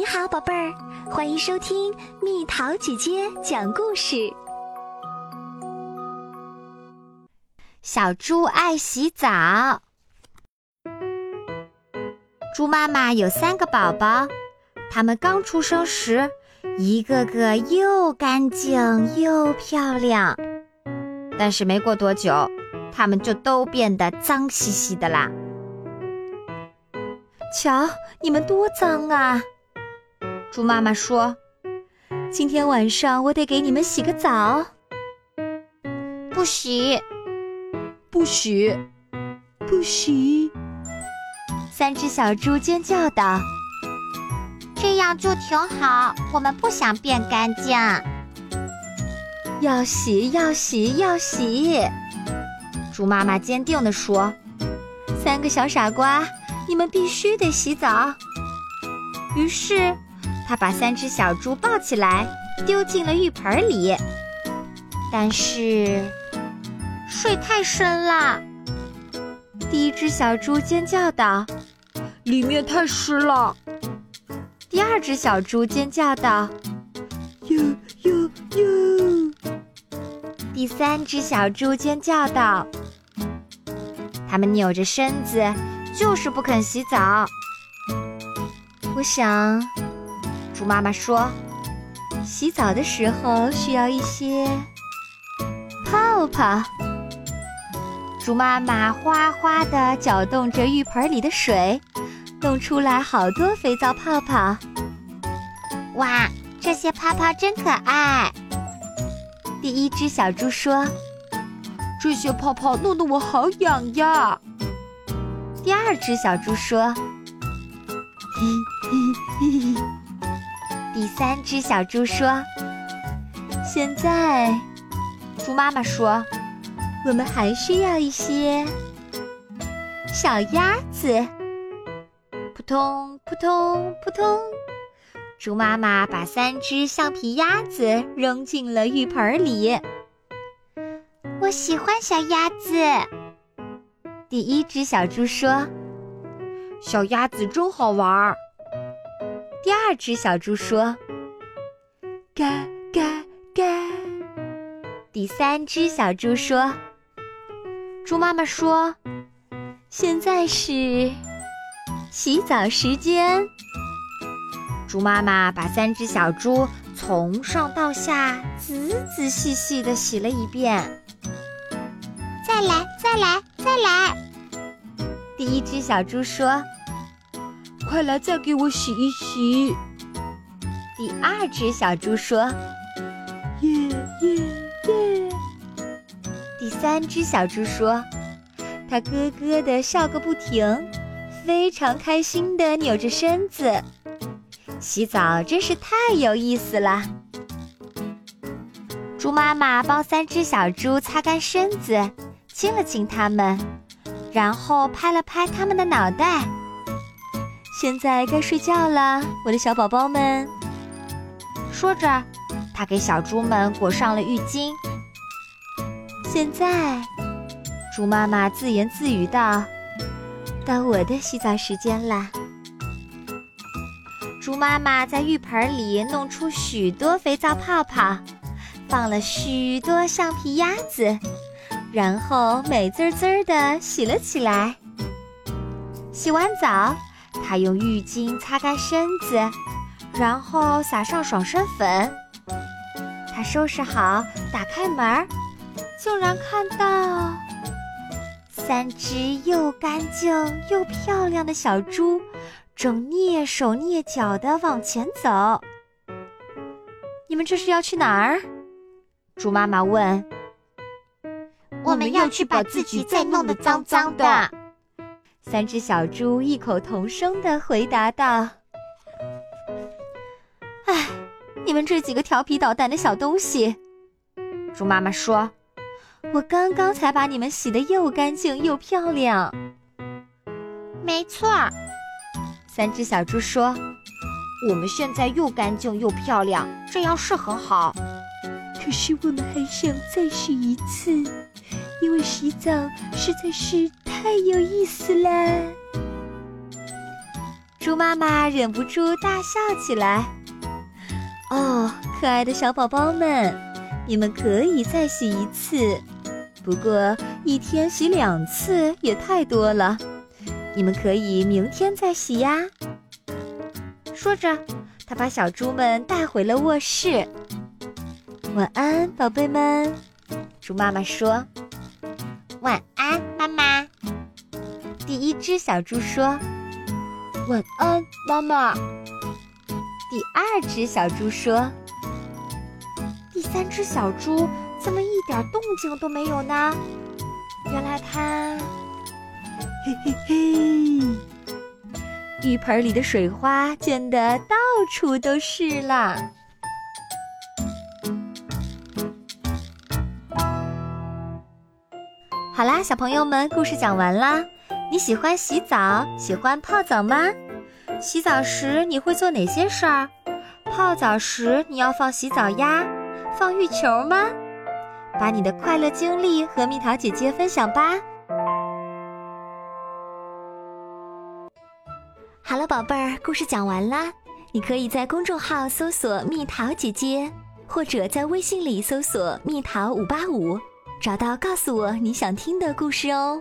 你好，宝贝儿，欢迎收听蜜桃姐姐讲故事。小猪爱洗澡。猪妈妈有三个宝宝，他们刚出生时，一个个又干净又漂亮，但是没过多久，他们就都变得脏兮兮的啦。瞧，你们多脏啊！猪妈妈说：“今天晚上我得给你们洗个澡。”不洗，不洗，不洗！三只小猪尖叫道：“这样就挺好，我们不想变干净。”要洗，要洗，要洗！猪妈妈坚定地说：“三个小傻瓜，你们必须得洗澡。”于是。他把三只小猪抱起来，丢进了浴盆里。但是水太深了，第一只小猪尖叫道：“里面太湿了。”第二只小猪尖叫道：“哟哟哟！”第三只小猪尖叫道：“他们扭着身子，就是不肯洗澡。”我想。猪妈妈说：“洗澡的时候需要一些泡泡。”猪妈妈哗哗地搅动着浴盆里的水，弄出来好多肥皂泡泡。哇，这些泡泡真可爱！第一只小猪说：“这些泡泡弄得我好痒呀。”第二只小猪说：“嘿嘿嘿嘿。”第三只小猪说：“现在，猪妈妈说，我们还需要一些小鸭子。”扑通扑通扑通，猪妈妈把三只橡皮鸭子扔进了浴盆里。我喜欢小鸭子。第一只小猪说：“小鸭子真好玩。”第二只小猪说：“嘎嘎嘎。”第三只小猪说：“猪妈妈说，现在是洗澡时间。”猪妈妈把三只小猪从上到下仔仔细细的洗了一遍。再来，再来，再来！第一只小猪说。快来，再给我洗一洗。第二只小猪说：“耶耶耶！”第三只小猪说：“它咯咯的笑个不停，非常开心的扭着身子。洗澡真是太有意思了。”猪妈妈帮三只小猪擦干身子，亲了亲它们，然后拍了拍它们的脑袋。现在该睡觉了，我的小宝宝们。说着，他给小猪们裹上了浴巾。现在，猪妈妈自言自语道：“到我的洗澡时间啦。”猪妈妈在浴盆里弄出许多肥皂泡泡，放了许多橡皮鸭子，然后美滋滋的洗了起来。洗完澡。他用浴巾擦干身子，然后撒上爽身粉。他收拾好，打开门，竟然看到三只又干净又漂亮的小猪，正蹑手蹑脚地往前走。你们这是要去哪儿？猪妈妈问。我们要去把自己再弄得脏脏的。三只小猪异口同声的回答道：“哎，你们这几个调皮捣蛋的小东西！”猪妈妈说：“我刚刚才把你们洗得又干净又漂亮。”没错，三只小猪说：“我们现在又干净又漂亮，这样是很好。可是我们还想再洗一次，因为洗澡实在是……”太有意思了！猪妈妈忍不住大笑起来。哦，可爱的小宝宝们，你们可以再洗一次，不过一天洗两次也太多了。你们可以明天再洗呀。说着，他把小猪们带回了卧室。晚安，宝贝们，猪妈妈说。晚安，妈妈。第一只小猪说：“晚安，妈妈。”第二只小猪说：“第三只小猪怎么一点动静都没有呢？原来它……嘿嘿嘿，浴盆里的水花溅得到处都是啦。”好啦，小朋友们，故事讲完啦。你喜欢洗澡，喜欢泡澡吗？洗澡时你会做哪些事儿？泡澡时你要放洗澡鸭、放浴球吗？把你的快乐经历和蜜桃姐姐分享吧。好了，宝贝儿，故事讲完啦。你可以在公众号搜索“蜜桃姐姐”，或者在微信里搜索“蜜桃五八五”。找到，告诉我你想听的故事哦。